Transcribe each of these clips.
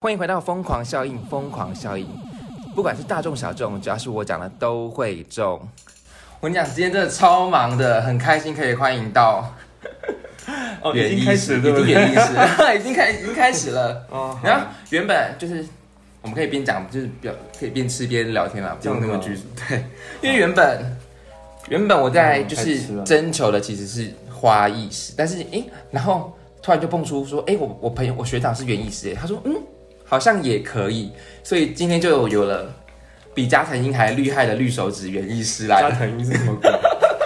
欢迎回到疯狂效应，疯狂效应，不管是大众小众，只要是我讲的都会中。我跟你讲，今天真的超忙的，很开心可以欢迎到 哦，已经开始了，已对不对？经园艺师，已经开已经开始了。哦，然后原本就是我们可以边讲，就是比较可以边吃边聊天嘛，不用那么拘束。对，因为原本原本我在嗯就是征求的其实是花艺师，但是诶，然后突然就蹦出说，哎，我我朋友我学长是园艺师，诶他说嗯，好像也可以，所以今天就有了比加藤鹰还厉害的绿手指园艺师来了。加藤鹰是什么鬼？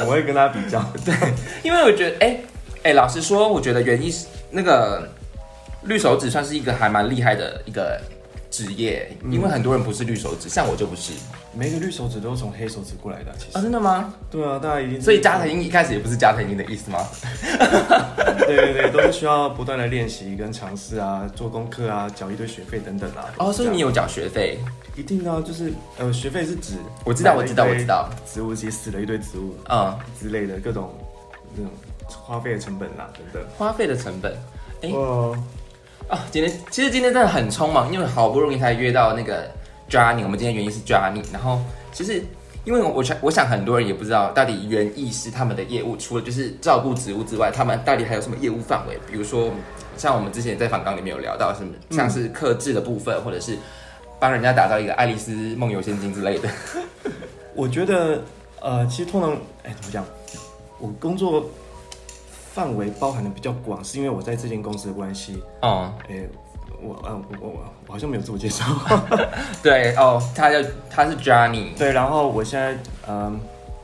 我会跟他比较。对，因为我觉得，哎、哎、老实说，我觉得园艺师那个绿手指算是一个还蛮厉害的一个职业，嗯因为很多人不是绿手指，像我就不是每个绿手指都是从黑手指过来的，其实啊，真的吗？对啊，大家一定。所以加藤鹰一开始也不是加藤鹰的意思吗？对对对，都是需要不断的练习跟尝试啊，做功课啊，缴一堆学费等等啊。哦，所以你有有缴学费？一定的啊，就是呃，学费是指我知道，我知道，我知道。植物其实死了一堆植物嗯，之类的各种那种花费的成本啦等等。花费的成本哎哦，啊，今天其实今天真的很匆忙，因为好不容易才约到那个 Johnny，我们今天原因是 Johnny，然后其实。因为我想，我想很多人也不知道到底园艺师他们的业务，除了就是照顾植物之外，他们到底还有什么业务范围？比如说，像我们之前在访纲里面有聊到，什么像是克制的部分，或者是帮人家打造一个爱丽丝梦游仙境之类的。我觉得呃，其实通常哎怎么讲，我工作范围包含的比较广，是因为我在这间公司的关系。哦、哎，我我我我好像没有自我介绍。对哦，他叫他是 Johnny，对，然后我现在嗯，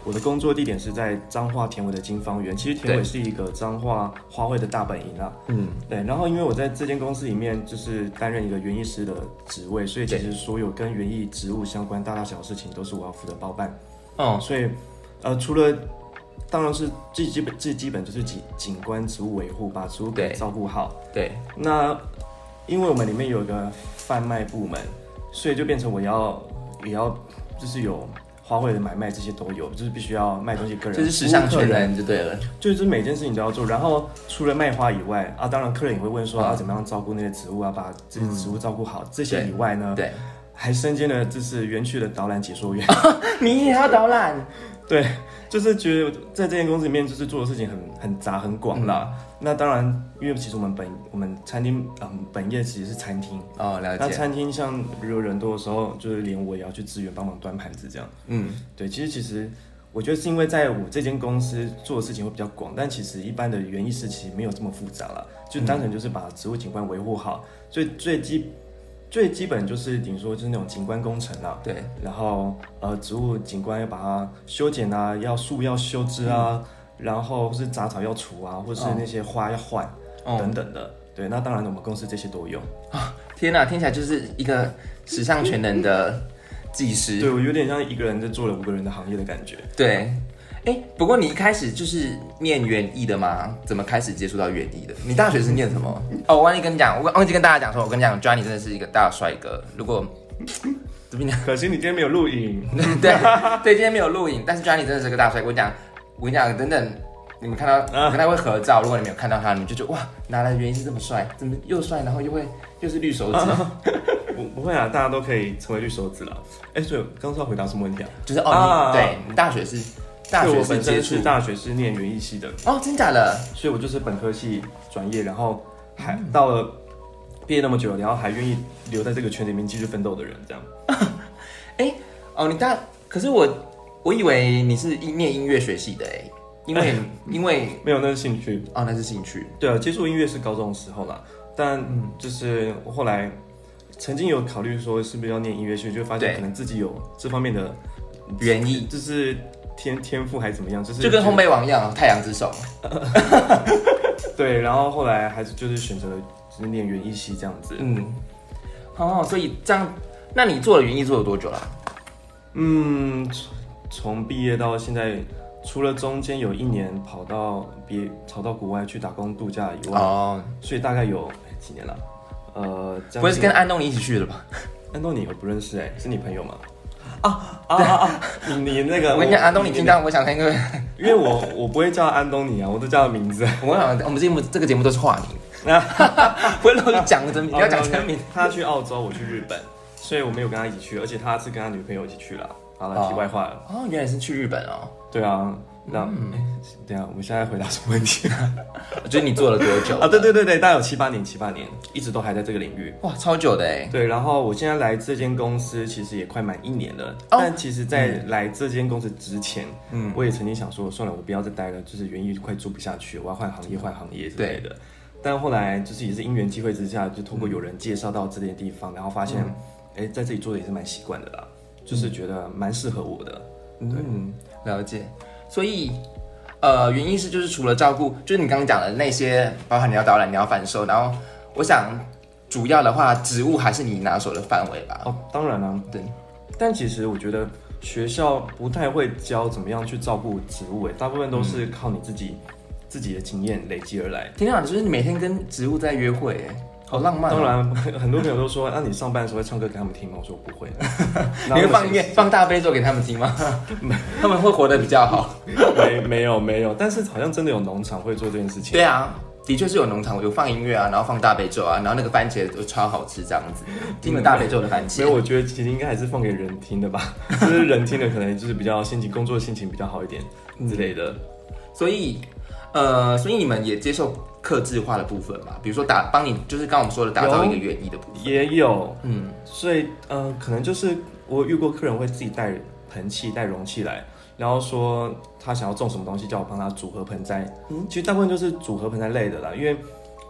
我的工作地点是在彰化田尾的金方园。其实田尾是一个彰化花卉的大本营啊。嗯，对，然后因为我在这间公司里面就是担任一个园艺师的职位，所以其实所有跟园艺植物相关大大小小的事情都是我要负责包办。哦，所以呃，除了当然是最基本最基本就是景景观植物维护，把植物给照顾好。对，那因为我们里面有一个贩卖部门，所以就变成我要也要就是有花卉的买卖这些都有，就是必须要卖东西个人，就是时尚客人，就对了。就是每件事情都要做。然后除了卖花以外啊，当然客人也会问说嗯啊怎么样照顾那些植物啊，把这些植物照顾好。这些以外呢，对，还身兼了就是园区的导览解说员。你也要导览？对，就是觉得在这间公司里面，就是做的事情很很杂很广啦。嗯那当然，因为其实我们本我们餐厅嗯本业其实是餐厅，哦，了解。那餐厅像比如果人多的时候，就是连我也要去支援帮忙端盘子这样。嗯，对，其实其实我觉得是因为在我这间公司做的事情会比较广，但其实一般的园艺师其实没有这么复杂了，就单纯就是把植物景观维护好，最最基最基本就是顶说就是那种景观工程啦。对，然后呃，植物景观要把它修剪啊，要树要修枝啊，然后是杂草要除啊，或是哦那些花要换、哦等等的。对，那当然我们公司这些都有。天哪，听起来就是一个时尚全能的技师。对我有点像一个人在做了五个人的行业的感觉。对，哎，不过你一开始就是念园艺的吗？怎么开始接触到园艺的？你大学是念什么？哦，我忘记跟你讲，我忘记跟大家讲说，我跟你讲，Johnny 真的是一个大帅哥。如果 怎么讲，可惜你今天没有录影。对对，今天没有录影，但是 Johnny 真的是个大帅哥。我跟你讲，我跟你讲，等等。你们看到我跟他会合照，如果你没有看到他，你们就觉得哇，哪来的原因是这么帅？怎么又帅，然后又会又是绿手指？不 不会啊，大家都可以成为绿手指了。哎，所以我刚刚要回答什么问题啊？就是哦，对你大学是大对学是接我本身是触大学是念园艺系的，哦，真假的？所以我就是本科系转业，然后还到了毕业那么久，然后还愿意留在这个圈子里面继续奋斗的人，这样。哦，你大可是我我以为你是音念音乐学系的哎，因为 因为没有那是兴趣。哦那是兴趣对啊，接触音乐是高中的时候啦，但就是我后来曾经有考虑说是不是要念音乐系，就发现可能自己有这方面的原意，就是天天赋还是怎么样，就是就跟烘焙王一样，太阳之手。对，然后后来还是就是选择就是念园艺系这样子。嗯，哦，所以这样，那你做了园艺做了多久啦？嗯，从从毕业到现在，除了中间有一年跑到别跑到国外去打工度假以外，哦，所以大概有哎几年了。呃，不会是跟安东尼一起去的吧？安东尼我不认识哎、是你朋友吗？啊啊啊！你你那个，我跟你讲，安东尼听到，我想看，因为因为我我不会叫安东尼啊，我都叫他名字。我想我们节目这个节目都是化名，不会漏讲真名，不要讲真名。他去澳洲，我去日本，所以我没有跟他一起去，而且他是跟他女朋友一起去了。好了，题外话了。哦，原来是去日本哦。对啊。那，对啊，我们现在回答什么问题？我觉得你做了多久 啊？对对对对，大概有七八年，七八年，一直都还在这个领域。哇，超久的哎。对，然后我现在来这间公司，其实也快满一年了。但其实，在来这间公司之前，嗯，我也曾经想说，算了，我不要再待了，就是原因快做不下去，我要换行业，换行业之类的。但后来就是也是因缘机会之下，就通过有人介绍到这些地方，然后发现，哎，在这里做的也是蛮习惯的啦，就是觉得蛮适合我的。嗯，了解。所以，呃，原因是就是除了照顾，就是你刚刚讲的那些，包含你要导览、你要反售，然后我想主要的话，植物还是你拿手的范围吧？哦，当然了，对。但其实我觉得学校不太会教怎么样去照顾植物，诶，大部分都是靠你自己自己的经验累积而来。挺好的，就是你每天跟植物在约会，哎。好浪漫。当然，很多朋友都说，那你上班的时候会唱歌给他们听吗？我说不会。你会放音乐、放大悲咒给他们听吗？他们会活得比较好。没没有没有，但是好像真的有农场会做这件事情。对啊，的确是有农场有放音乐啊，然后放大悲咒啊，然后那个番茄都超好吃，这样子。听了大悲咒的番茄。所以我觉得其实应该还是放给人听的吧，就是人听的可能就是比较心情、工作心情比较好一点之类的。所以，呃，所以你们也接受。克制化的部分嘛，比如说打帮你，就是刚我们说的打造一个园艺的部分，也有，嗯，所以呃，可能就是我遇过客人会自己带盆器、带容器来，然后说他想要种什么东西，叫我帮他组合盆栽。嗯，其实大部分就是组合盆栽类的啦，因为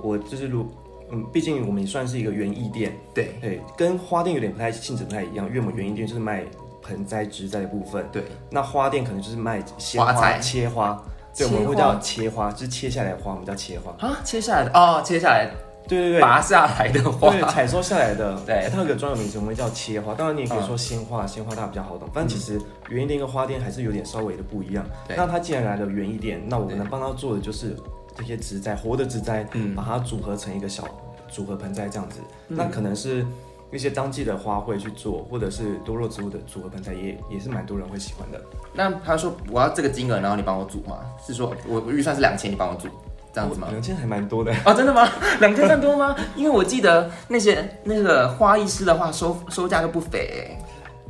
我就是如嗯，毕竟我们也算是一个园艺店，对。对，跟花店有点不太性质不太一样，因为我们园艺店就是卖盆栽植栽的部分，对，那花店可能就是卖鲜花材、切花。对，我们会叫切花，就是切下来的花，我们叫切花啊，切下来的哦，切下来，对对对，拔下来的花，对，采收下来的，对，它有个专有名词，我们叫切花。当然你也可以说鲜花，鲜花大家比较好懂。但其实园艺店跟花店还是有点稍微的不一样。那它既然来了园艺店，那我们能帮他做的就是这些植栽，活的植栽，嗯，把它组合成一个小组合盆栽这样子。那可能是。一些当季的花卉去做，或者是多肉植物的组合盆栽，也也是蛮多人会喜欢的。那他说我要这个金额，然后你帮我组吗？是说我预算是两千，你帮我组这样子吗？两千还蛮多的啊，真的吗？两千算多吗？因为我记得那些那个花艺师的话，收收价都不菲。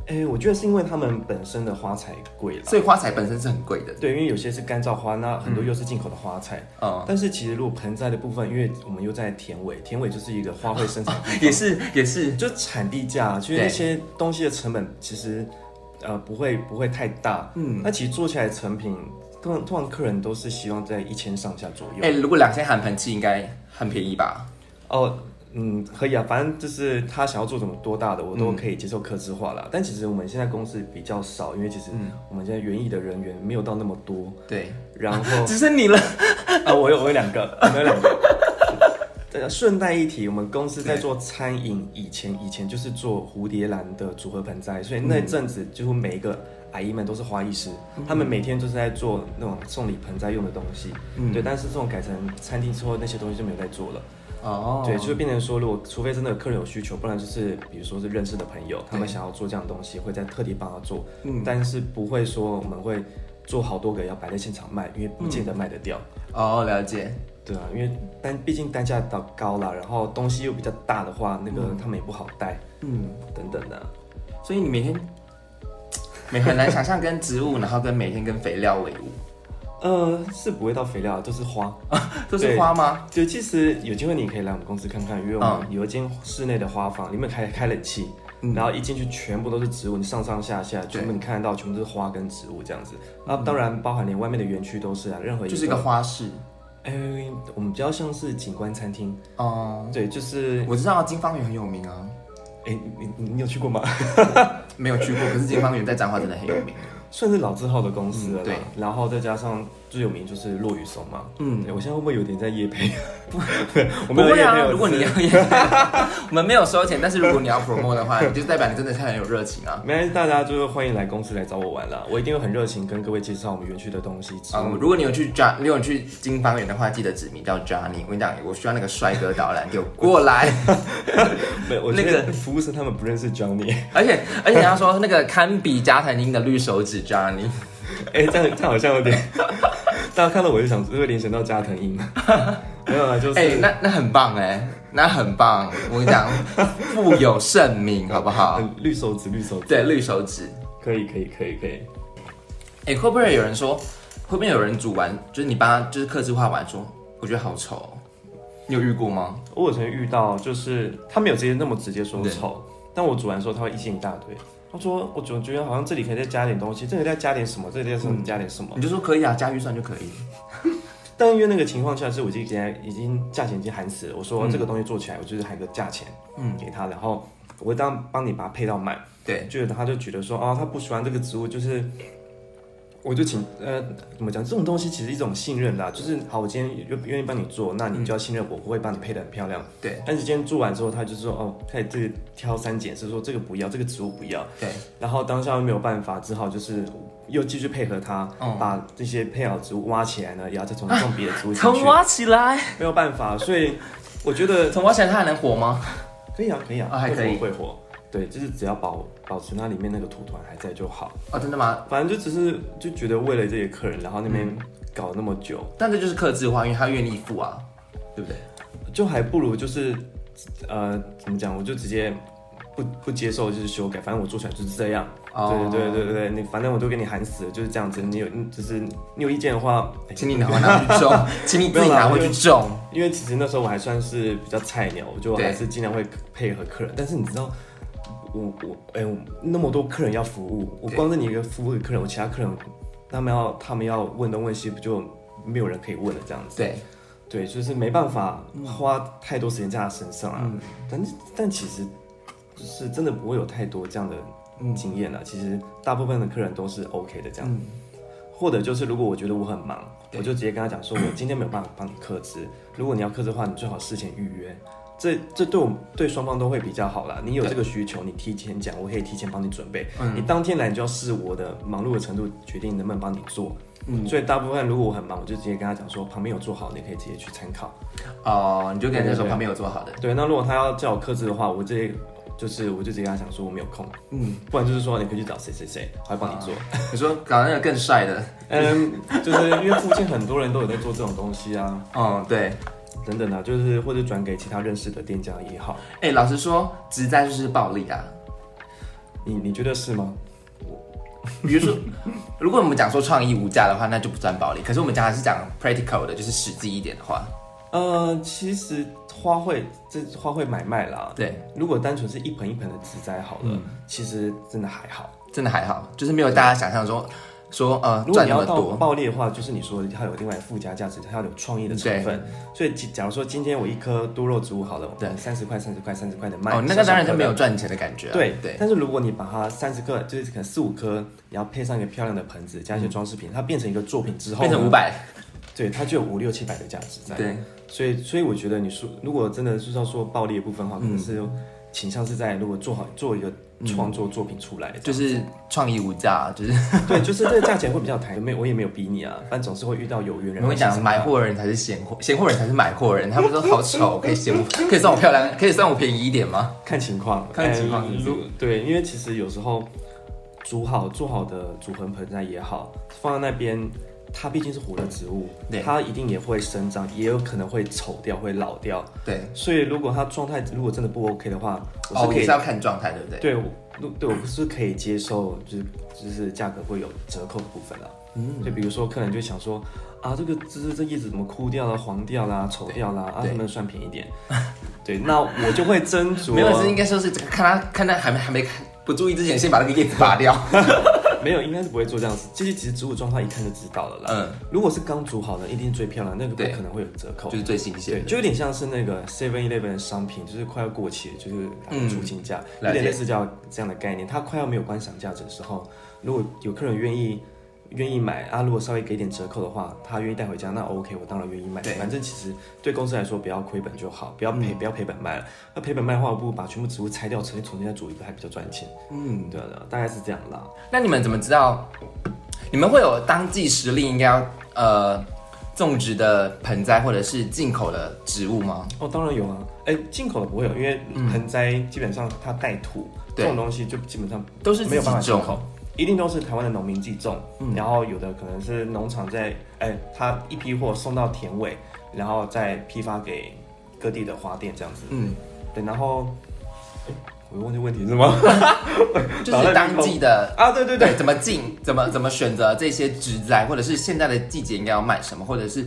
哎，我觉得是因为他们本身的花材贵了，所以花材本身是很贵的。对，因为有些是干燥花，那很多又是进口的花材。嗯。但是其实如果盆栽的部分，因为我们又在田尾，田尾就是一个花卉生产，也是也是，就产地价，就是那些东西的成本其实呃不会不会太大。嗯。那其实做起来成品，通常通常客人都是希望在一千上下左右。哎，如果两千含盆器应该很便宜吧？哦。嗯，可以啊，反正就是他想要做什么多大的，我都可以接受客制化了。但其实我们现在公司比较少，因为其实我们现在园艺的人员没有到那么多。对，然后 只剩你了啊！我有我有两个，我有两个。这个顺带一提，我们公司在做餐饮以前，以前就是做蝴蝶兰的组合盆栽，所以那阵子几乎每一个阿姨们都是花艺师，他们每天就是在做那种送礼盆栽用的东西。嗯，对。但是这种改成餐厅之后，那些东西就没有在做了。哦，对，就变成说，如果除非真的客人有需求，不然就是比如说是认识的朋友，他们想要做这样的东西，会在特地帮他做。嗯，但是不会说我们会做好多个要摆在现场卖，因为不见得卖得掉。哦，了解。对啊，因为单毕竟单价到高了，然后东西又比较大的话，那个他们也不好带。嗯，等等的。所以你每天每很难想象跟植物，然后跟每天跟肥料为伍。呃，是不会到肥料，都是花啊，都是花吗？就其实有机会你可以来我们公司看看，因为我们有一间室内的花房，里面开开冷气，然后一进去全部都是植物，你上上下下全部你看得到，全部都是花跟植物这样子。那当然包含连外面的园区都是啊，任何就是一个花市。哎，我们比较像是景观餐厅哦，对，就是我知道金方园很有名啊。哎，你你你有去过吗？没有去过，可是金方园在彰化真的很有名。算是老字号的公司了、嗯对然后再加上最有名就是落雨松嘛。嗯，我现在会不会有点在夜配？不，我不会啊，如果你要，我们没有收钱，但是如果你要 promote 的话，就代表你真的是很有热情啊。没关系，大家就是欢迎来公司来找我玩啦，我一定会很热情跟各位介绍我们园区的东西。嗯，如果你有去 John，你有去金方园的话，记得指名叫 Johnny。我跟你讲，我需要那个帅哥导览，给我过来。没有，我那觉个得服务生他们不认识 Johnny。而且而且他说那个堪比加藤鹰的绿手指 Johnny。哎、这样这样好像有点，大家看到我就想会联想到加藤鹰。没有啊，就是、哎、那那很棒哎，那很棒。我跟你讲，富有盛名，好不好？很绿手指，绿手指，对，绿手指。可以，可以，可以，可以。哎、会不会有人说，会不会有人煮完，就是你帮他就是刻字化完说，我觉得好丑哦、你有遇过吗？我有曾遇到，就是他没有直接那么直接说对丑，但我煮完的时候他会意见一大堆。他说：“我总觉得好像这里可以再加点东西，这里再加点什么，这里再加点什么。你就说可以啊，加预算就可以。但因为那个情况下是我已经已经价钱已经喊死了，我说嗯这个东西做起来，我就是喊个价钱，嗯嗯，给他，然后我会当帮你把它配到满。对，就他就觉得说，哦，他不喜欢这个植物，就是，我就请呃怎么讲，这种东西其实一种信任啦，就是好，我今天愿愿意帮你做，那你就要信任我，我会帮你配的很漂亮。对。但是今天做完之后，他就说，哦，开始这个挑三拣四，说这个不要，这个植物不要，对，然后当下又没有办法，只好就是又继续配合他，嗯。把这些配好的植物挖起来呢，也要再重新种别的植物进去，从挖起来，没有办法，所以我觉得 重挖起来它还能活吗？可以啊，可以啊，啊还可以。会活会活，对，就是只要保保持它里面那个土团还在就好。哦，真的吗？反正就只是就觉得为了这些客人，然后那边搞那么久，但这就是克制化，因为他愿意付啊，对不对？就还不如就是呃怎么讲，我就直接不不接受就是修改，反正我做出来就是这样。哦对对对对对，你反正我都给你喊死了，就是这样子。你有就是你有意见的话，哎请你拿拿回去种，请你自己拿回去种。因为其实那时候我还算是比较菜鸟，我就对还是尽量会配合客人。但是你知道，我我哎、我那么多客人要服务，我光是你一个服务的客人，我其他客人他们要他们要问东问西，不就没有人可以问了这样子？对，对，就是没办法花太多时间在他身上啊。嗯但但其实就是真的不会有太多这样的嗯经验了。其实大部分的客人都是 OK 的这样。嗯，或者就是如果我觉得我很忙，我就直接跟他讲说，我今天没有办法帮你克制。如果你要克制的话，你最好事前预约。这这对我对双方都会比较好啦。你有对这个需求，你提前讲，我可以提前帮你准备。嗯你当天来，你就要视我的忙碌的程度决定能不能帮你做。嗯所以大部分如果我很忙，我就直接跟他讲说，旁边有做好，你可以直接去参考。哦，你就跟人家说旁边有做好的，对，那如果他要叫我克制的话，我直接就是我就直接跟他讲说我没有空，嗯，不然就是说你可以去找谁谁谁，他会帮你做。你说搞那个更帅的，嗯，就是因为附近很多人都有在做这种东西啊。嗯，对。等等啊，就是或者转给其他认识的店家也好，哎，老实说，直栽就是暴力啊。你你觉得是吗？比如说，如果我们讲说创意无价的话，那就不算暴力。可是我们讲还是讲 practical 的，就是实际一点的话，呃，其实花卉这花卉买卖啦，对，如果单纯是一盆一盆的植栽好了，嗯其实真的还好。真的还好，就是没有大家想象中说呃如果你要到赚那么多。暴利的话，就是你说的它有另外附加价值，它要有创意的成分。所以假如说今天我一颗多肉植物好了，对三十块、三十块、三十块的卖，哦，那个当然就没有赚钱的感觉、啊。对对，但是如果你把它三十颗，就是可能四五颗，然后配上一个漂亮的盆子，加一些装饰品，它变成一个作品之后，变成五，百。对，它就有五六七百的价值在。对，所以，所以我觉得你说，如果真的是要说暴利的部分的话，可能是倾向是在如果做好做一个创作作品出来，就是创意无价，就是对，就是这个价钱会比较抬，没有我也没有逼你啊，但总是会遇到有缘人。我 跟你讲，买货人才是闲货，闲货人才是买货人。他们说好丑，可以嫌我，可以算我漂亮，可以算我便宜一点吗？看情况，看情况对，因为其实有时候煮好做好的煮盆盆栽也好，放在那边。它毕竟是活的植物，它一定也会生长，也有可能会丑掉、会老掉。对，所以如果它状态如果真的不 OK 的话，我是哦，可以也是要看状态，对不对？对，我对我是可以接受，就是就是价格会有折扣的部分啦。嗯，就比如说客人就想说啊，这个这这这叶子怎么枯掉了、黄掉啦、丑掉啦，啊，能不能算便宜点？对，那我就会斟酌。没有是应该说是看他看他还没还没看不注意之前，先把那个叶子拔掉。没有，应该是不会做这样子。这些其实植物状态一看就知道了啦。嗯，如果是刚煮好的，一定是最漂亮，那个不对可能会有折扣就。是最新对，鲜的。就有点像是那个 Seven Eleven 的商品，就是快要过期了，就是它的出清价，嗯有点类似这样这样的概念。它快要没有观赏价值的时候，如果有客人愿意愿意买啊，如果稍微给点折扣的话，他愿意带回家，那 OK，我当然愿意买。反正其实对公司来说，不要亏本就好，不要赔、嗯不要赔本卖了。那赔本卖的话，我不如把全部植物拆掉，重新重新再煮一个，还比较赚钱。嗯，对啊，对啊，大概是这样啦。那你们怎么知道？你们会有当季时令应该要呃种植的盆栽或者是进口的植物吗？哦，当然有啊。哎，进口的不会有，因为盆栽基本上它带土，这种东西就基本上都是没有办法进口，一定都是台湾的农民自己种，嗯然后有的可能是农场在，哎，他一批货送到田尾，然后再批发给各地的花店这样子。嗯，对，然后，哎我忘记问题是吗 就是当季的。啊？对对对对，，怎么进，怎么怎么选择这些植栽，或者是现在的季节应该要买什么，或者是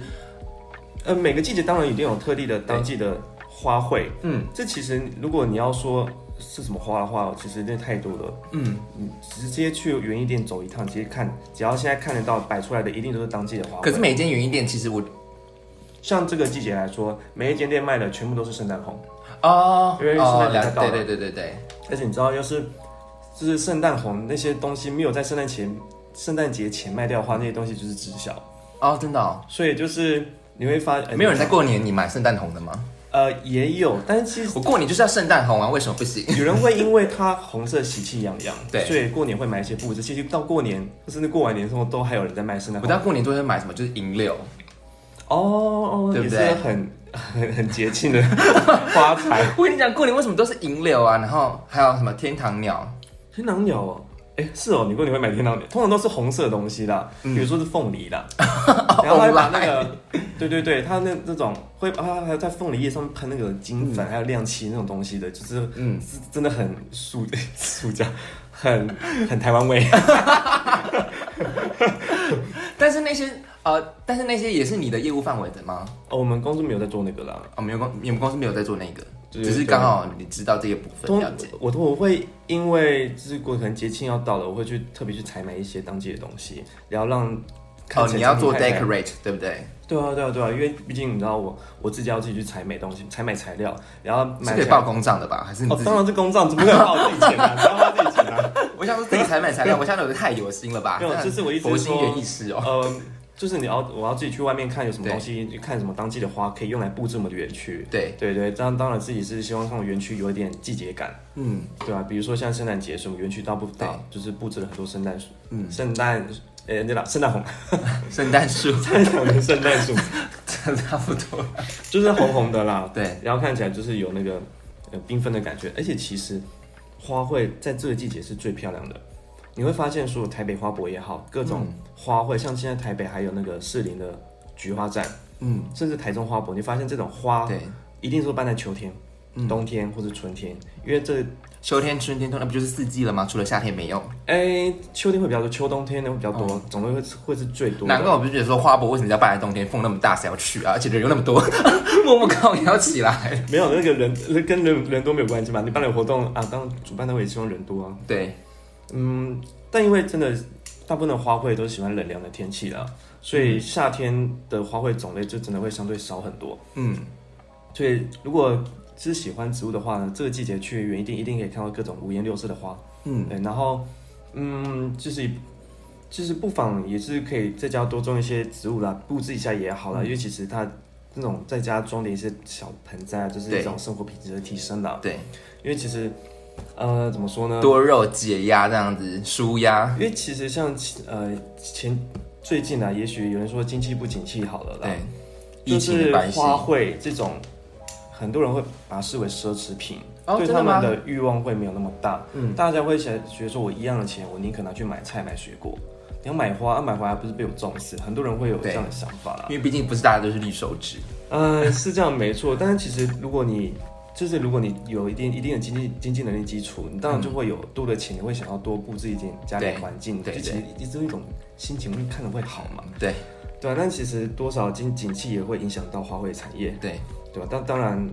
呃，每个季节当然一定有特地的当季的花卉，嗯这其实如果你要说是什么花的话，其实那太多了。嗯，你直接去园艺店走一趟，直接看，只要现在看得到摆出来的，一定都是当季的花。可是每间园艺店其实我像这个季节来说，每一间店卖的全部都是圣诞红，哦因为圣哦诞到了了对对对对对，而且你知道，要是就是圣诞红那些东西没有在圣诞前、圣诞节前卖掉的话，那些东西就是滞销。哦真的哦，所以就是你会发，呃没有人在过年你买圣诞红的吗？呃也有，但是其实我过年就是要圣诞红啊，为什么不行？有人会因为它红色喜气洋洋，对所以过年会买一些布置。其实到过年甚至过完年之后，都还有人在卖圣诞红。我知道过年都会买什么，就是银柳，哦哦，不对很很 很节庆的 花材。我跟你讲，过年为什么都是银柳啊？然后还有什么天堂鸟？天堂鸟哦，哎，是哦，你过年会买天堂鸟，通常都是红色的东西啦，嗯。比如说是凤梨啦，然后还把那个，对对对，它那那种会啊，还有在凤梨叶上面喷那个金粉，还有亮漆那种东西的，就是嗯，是真的很塑塑胶，很很台湾味。但是那些呃，但是那些也是你的业务范围的吗？哦，我们公司没有在做那个啦，哦，没有公，你们公司没有在做那个，对只是刚好你知道这个部分通了解。我我会因为就是过可能节庆要到了，我会去特别去采买一些当季的东西，然后让看哦，你要做 decorate 对不对？对啊，对啊，对啊，因为毕竟你知道我我自己要自己去采买东西，采买材料，然后是买起来可以报公账的吧？还是你哦？当然是公账，怎么可能报自己钱啊？你要花自己钱啊？我想说自己采买材料，我现在有的太有心了吧？没有就是我意思是佛心说园艺师哦。呃，就是你要我要自己去外面看有什么东西，看什么当季的花可以用来布置我们的园区。对，对对，这样当然自己是希望让园区有一点季节感，嗯。对啊、比如说像圣诞节什么园区到不对。到，就是布置了很多圣诞树，嗯，圣诞，诶，对了，圣诞红，圣诞树。圣诞红的圣诞树，差不多。就是红红的啦，对，然后看起来就是有那个呃缤纷的感觉，而且其实花卉在这个季节是最漂亮的。你会发现，说台北花博也好，各种嗯花卉，像现在台北还有那个士林的菊花站，嗯，甚至台中花博，你发现这种花对，一定是办在秋天、嗯冬天或者春天，因为这秋天、春天、冬，那不就是四季了吗？除了夏天没有。哎秋天会比较多，秋冬天呢会比较多，总会会会是最多难怪我不是觉得说花博为什么要办在冬天，风那么大，谁要去啊？而且人又那么多，默默靠也要起来。没有那个人跟人人多没有关系嘛，你办了活动啊，当然主办单位也希望人多啊。对，嗯，但因为真的大部分的花卉都喜欢冷凉的天气啦，所以夏天的花卉种类就真的会相对少很多。嗯，所以如果是喜欢植物的话呢，这个季节去园艺店一定可以看到各种五颜六色的花。嗯，对，然后嗯，就是就是不妨也是可以在家多种一些植物啦，布置一下也好啦，因为其实它那种在家装的一些小盆栽啊，就是一种生活品质的提升啦。对，因为其实呃怎么说呢？多肉解压这样子，舒压。因为其实像呃前最近啊，也许有人说经济不景气好了啦，对，就是。花卉这种，很多人会把它视为奢侈品，哦，对他们？的欲望会没有那么大。嗯，大家会想觉得说，我一样的钱，我宁可拿去买菜买水果。你要买花，啊、买回来不是被我种死？很多人会有这样的想法啦。因为毕竟不是大家都是绿手指。嗯，是这样没错。但是其实如果你就是如果你有一定一定的经济经济能力基础，你当然就会有多的钱，你会想要多布置一点家里环境，对就其实一直一种心情会看着会好嘛。对对啊，但其实多少经景气也会影响到花卉产业，对，对吧、当当然，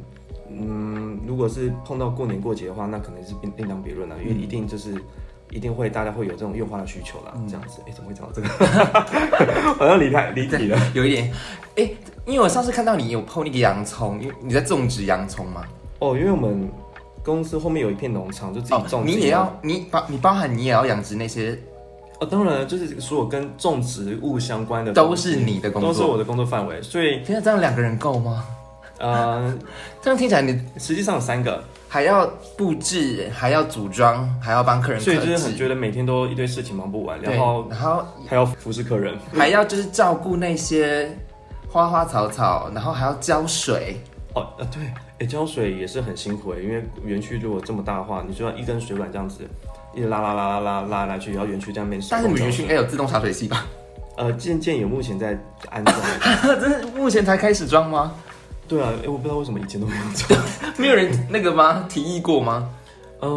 嗯，如果是碰到过年过节的话，那可能是另另当别论了，因为嗯一定就是一定会大家会有这种用花的需求啦，嗯这样子。哎、怎么会讲到这个？好像离开离题了。有一点，哎、因为我上次看到你有碰那个洋葱，因为你在种植洋葱吗？哦，因为我们公司后面有一片农场，就自己种、哦你也要，你包你包含你也要养殖那些，哦，当然了，就是所有跟种植物相关的都是你的工作。都是我的工作范围，所以天啊，这样两个人够吗？呃，这样听起来你实际上有三个，还要布置，还要组装，还要帮客人所以就是很，觉得每天都一堆事情忙不完，然后然后还要服侍客人。还要就是照顾那些花花草草，然后还要浇水。哦，呃，对，哎，浇水也是很辛苦哎，因为园区如果这么大的话，你就要一根水管这样子，一直拉拉拉拉拉拉来去，然后园区这样面。但是你们园区应该有自动洒水器吧？呃，渐渐有目前在安装。这是目前才开始装吗？对啊，哎，我不知道为什么以前都没有装。没有人那个吗？提议过吗？呃，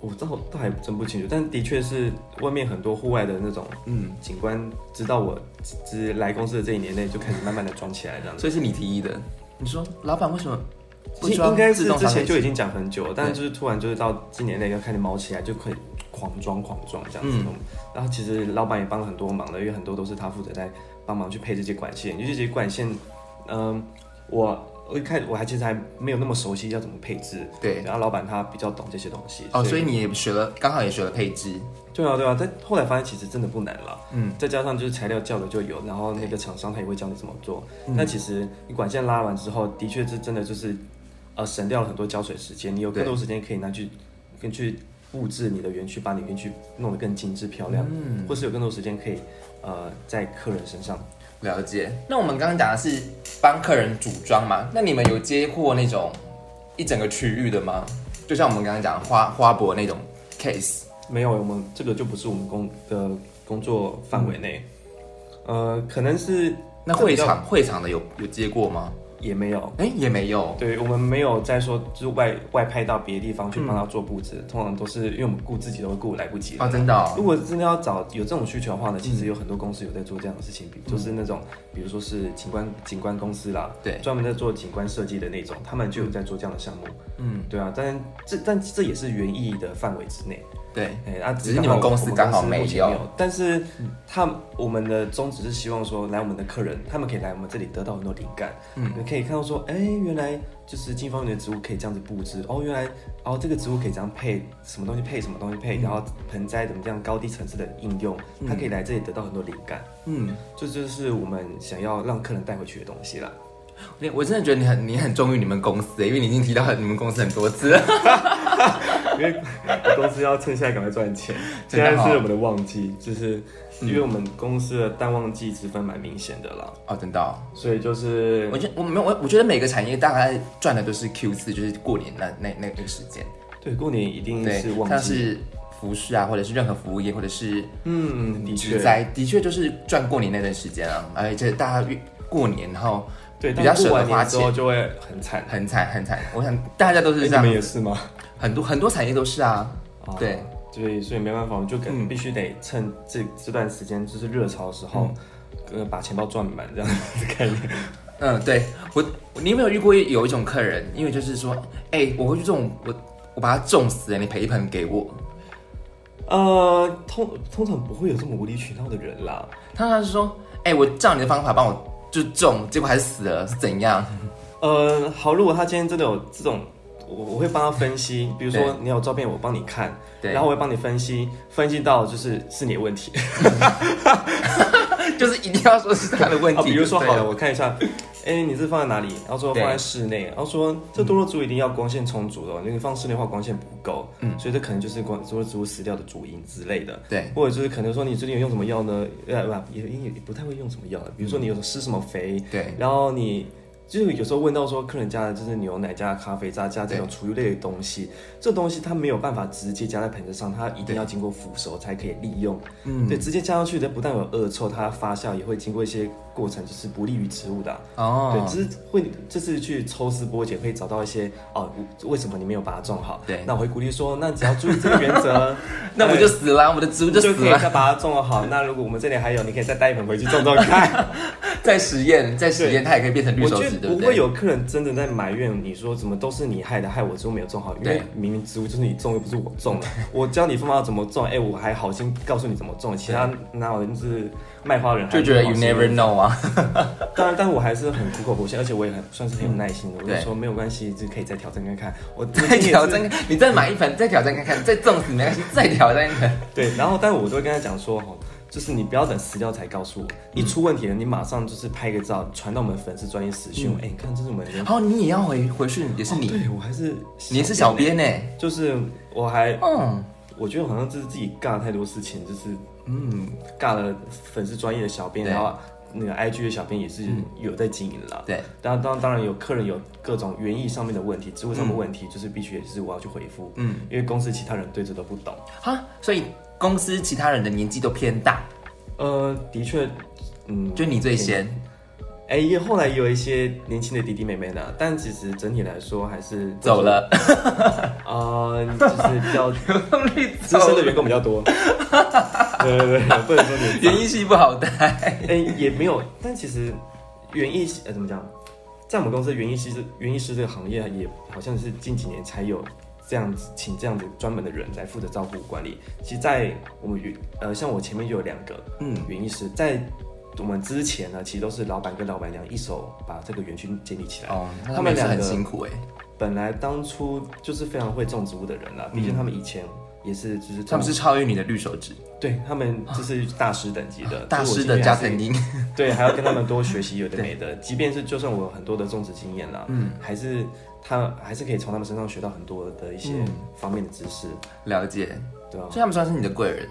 我倒倒还真不清楚，但的确是外面很多户外的那种嗯，景观，直到我只来公司的这一年内就开始慢慢的装起来这样子。所以是你提议的。你说老板为什么不应该是？之前就已经讲很久了，但是就是突然就是到今年那个开始毛起来，就可以狂装狂装这样子。嗯然后其实老板也帮了很多忙的，因为很多都是他负责在帮忙去配这些管线，因为这些管线，嗯、我我一开始我还其实还没有那么熟悉要怎么配置，对然后老板他比较懂这些东西。哦，所以你也学了，刚好也学了配置。对啊对啊，但后来发现其实真的不难了。嗯，再加上就是材料叫的就有，然后那个厂商他也会教你怎么做。嗯那其实你管线拉完之后，的确是真的就是，呃，省掉了很多浇水时间，你有更多时间可以拿去跟去布置你的园区，把你园区弄得更精致漂亮，嗯，或是有更多时间可以呃在客人身上。了解。那我们刚刚讲的是帮客人组装嘛？那你们有接过那种一整个区域的吗？就像我们刚刚讲花花博那种 case。没有，我们这个就不是我们工的工作范围内，呃，可能是那会场会场的有有接过吗？也没有。哎、也没有。对我们没有再说，就是外外派到别的地方去嗯帮他做布置，通常都是因为我们顾自己都会顾来不及了哦，真的、哦。如果真的要找有这种需求的话呢，其实有很多公司有在做这样的事情，比就是那种，比如说是景观景观公司啦，对。专门在做景观设计的那种，他们就有在做这样的项目，嗯，对啊，但这但这也是园艺的范围之内，对。哎、啊，只是你们公司刚好目前没有，但是他我们的宗旨是希望说，来我们的客人，他们可以来我们这里得到很多灵感，嗯你可以看到说，哎、原来就是金方园的植物可以这样子布置，哦，原来哦这个植物可以这样配，什么东西配什么东西配，然后盆栽怎么这样高低层次的应用，他可以来这里得到很多灵感，嗯，这就是我们想要让客人带回去的东西啦。我我真的觉得你很你很忠于你们公司，因为你已经提到你们公司很多次了。因为公司要趁现在赶快赚钱，现在是我们的旺季，就是因为我们公司的淡旺季之分蛮明显的啦，哦，真的哦、所以就是我觉得我没有我我觉得每个产业大概赚的都是 Q 四，就是过年那那那那个时间。对过年一定是，旺季，像是服饰啊，或者是任何服务业，或者是嗯，的确，的确就是赚过年那段时间啊，而且大家越过年，然后对，比较舍得花钱。年之后就会很惨。很惨很惨。我想大家都是这样。哎你们，也是吗？很多很多产业都是啊。对，所以，所以没办法，我们就嗯必须得趁这这段时间就是热潮的时候，呃，把钱包赚满这样 子的概念。嗯，对我，你有没有遇过有一种客人，因为就是说，哎、我会去这种我我把它种死了，你赔一盆给我。呃，通通常不会有这么无理取闹的人啦。他他是说，哎、我照你的方法帮我就种，结果还是死了，是怎样？呃，好，如果他今天真的有这种，我我会帮他分析，比如说你有照片，我帮你看，对，然后我会帮你分析，分析到就是是你的问题。就是一定要说是他的问啊，题。比如说好了，我看一下，哎，你是放在哪里？然后说放在室内，然后说这多肉植物一定要光线充足的哦，因为放室内的话光线不够，嗯所以这可能就是光多肉植物死掉的主因之类的。对，或者就是可能说你最近有用什么药呢？呃，不，也也也不太会用什么药，比如说你有施什么肥，对，然后你就是有时候问到说客人加的就是牛奶加咖啡渣加这种厨余类的东西，这东西它没有办法直接加在盆子上，它一定要经过腐熟才可以利用。嗯，对，直接加上去的不但有恶臭，它发酵也会经过一些过程，就是不利于植物的啊、哦，对，只是会这次去抽丝剥茧，会找到一些哦，为什么你没有把它种好？对那我会鼓励说，那只要注意这个原则，那我就死了我们的植物就死了。就可以再把它种好。那如果我们这里还有，你可以再带一盆回去种种看。再实验，再实验，它也可以变成绿我觉得手指。对对？不会有客人真的在埋怨你说怎么都是你害的，害我植物没有种好，因为明明植物就是你种，又不是我种的。我教你方法怎么种，哎、我还好心告诉你怎么种，其他哪有人是卖花人还就觉得 you never know 啊。当然，但我还是很苦口婆心，而且我也很算是很有耐心的。我就对说没有关系，就可以再挑战看看。我 再挑战，你再买一盆，再挑战看看，再种死没关系，再挑战一盆。对，然后但我都会跟他讲说，哦，就是你不要等死掉才告诉我，一出问题了，你马上就是拍个照传到我们粉丝专业私讯我，哎、你看这是我们人然。后你也要回回去，也是你，对我还是你是小编呢。就是我还嗯我觉得好像就是自己干了太多事情，就是嗯，尬了粉丝专业的小编，对然后那个 IG 的小编也是有在经营啦。对，当当当然有客人有各种园艺上面的问题，植物上面的问题，就是必须也是我要去回复，嗯，因为公司其他人对这都不懂。哈，所以公司其他人的年纪都偏大，呃，的确，嗯，就你最先。哎，也后来也有一些年轻的弟弟妹妹呢，但其实整体来说还是走，了，呃，就是比较 流动率资深的员工比较多。对对对，不能说年纪。园艺系不好带。哎，也没有，但其实园艺系呃怎么讲，在我们公司园艺师园艺师这个行业也好像是近几年才有这样子请这样子专门的人来负责照顾管理。其实，在我们园呃像我前面就有两个嗯，园艺师，在我们之前呢，其实都是老板跟老板娘一手把这个园区建立起来。哦，他们两个辛苦哎，本来当初就是非常会种植物的人啦，毕竟他们以前也是就是他们是超越你的绿手指，对他们就是大师等级的大师的加藤鹰。对，还要跟他们多学习有的没的。即便是就算我有很多的种植经验啦，嗯，还是他还是可以从他们身上学到很多的一些嗯方面的知识，了解，对啊所以？他们算是你的贵人，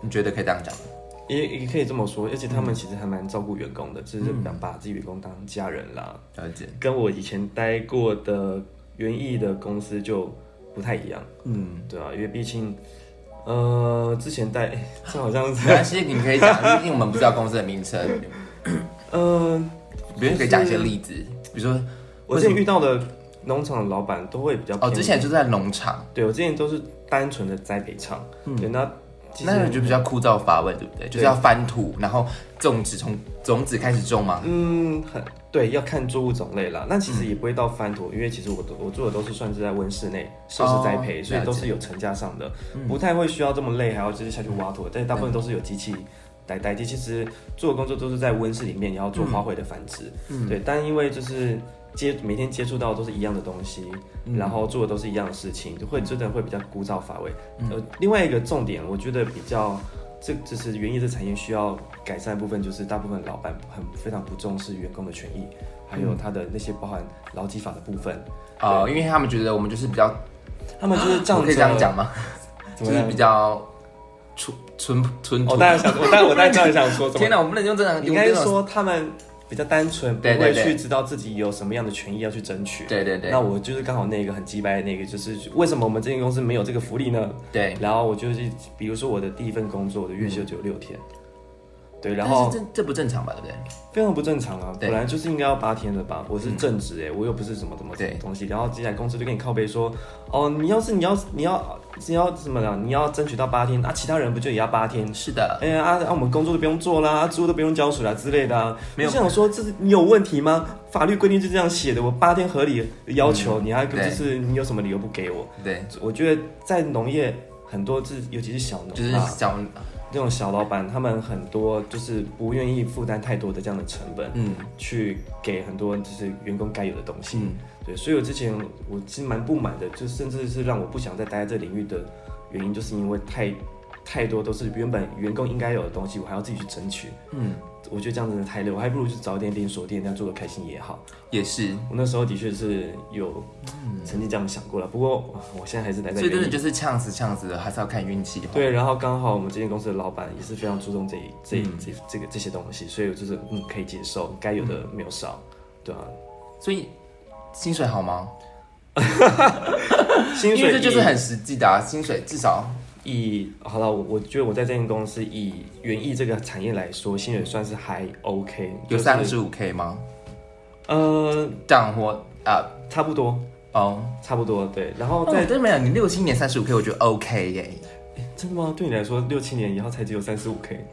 你觉得可以这样讲吗？也也可以这么说，而且他们其实还蛮照顾员工的，就是想把把自己员工当家人啦。了解，跟我以前待过的园艺的公司就不太一样，嗯，对啊，因为毕竟。呃，之前待，哎这好像 没是，关系，你可以讲，毕竟我们不知道公司的名称，嗯，比如可以讲一些例子，比如说我之前遇到的农场的老板都会比较哦，之前就在农场，对我之前都是单纯的栽培场，对，那那个就比较枯燥乏味，对不对？就是要翻土，然后种植，从种子开始种吗？嗯，很对，要看作物种类啦。那其实也不会到翻土，因为其实我都我做的都是算是在温室内设施栽培，哦所以都是有成架上的，不太会需要这么累，还要就是下去挖土。但是大部分都是有机器来代替。其实做的工作都是在温室里面，然后做花卉的繁殖。嗯对，但因为就是接每天接触到都是一样的东西，然后做的都是一样的事情，就会真的会比较枯燥乏味。呃，另外一个重点，我觉得比较。这就是园艺这产业需要改善的部分，就是大部分老板很非常不重视员工的权益，还有他的那些包含劳基法的部分。哦，因为他们觉得我们就是比较，他们就是这样 我可以这样讲吗？就是比较淳淳淳朴。我当然想，我当然我当然知道你想说什么。天哪，我不能用这样，应该用这种说他们比较单纯，不会去知道自己有什么样的权益要去争取。对对对那我就是刚好那个很鸡掰的那个，就是为什么我们这间公司没有这个福利呢？对，然后我就是，比如说我的第一份工作，我的月休只有六天。对，然后这这不正常吧？对不对？非常不正常啊！本来就是应该要八天的吧？我是正职哎、我又不是什么什么对东西。然后接下来公司就跟你靠背说，哦，你要是你要你要你要什么的，你要争取到八天啊，其他人不就也要八天？是的，哎呀啊啊，我们工作都不用做啦，植物都不用交水啦之类的啊。没有我就想说，这是你有问题吗？法律规定是这样写的，我八天合理要求，嗯你还对就是你有什么理由不给我？对，我觉得在农业很多是，尤其是小农就是啊，小，那种小老板，他们很多就是不愿意负担太多的这样的成本。嗯去给很多就是员工该有的东西。嗯，对，所以我之前我其实蛮不满的，就甚至是让我不想再待在这领域的原因，就是因为太太多都是原本员工应该有的东西，我还要自己去争取。嗯，我觉得这样真的太累，我还不如去找一点连锁店，这样做的开心也好。也是，我那时候的确是有曾经这样想过了，不过我现在还是待在所以真的就是呛死呛死的，还是要看运气。，对，然后刚好我们这间公司的老板也是非常注重这一这嗯这这个这些东西，所以我就是嗯可以接受，该有的没有少，对啊。所以薪水好吗？薪水因为这就是很实际的啊，薪水至少以好了，我我觉得我在这间公司以园艺这个产业来说，薪水算是还 OK，就是有三十五 K 吗？呃，这样或啊差不多，哦，差不多对。然后哦，在、真没有，你六七年三十五 K，我觉得 OK 耶。真的吗？对你来说，六七年以后才只有三十五 K，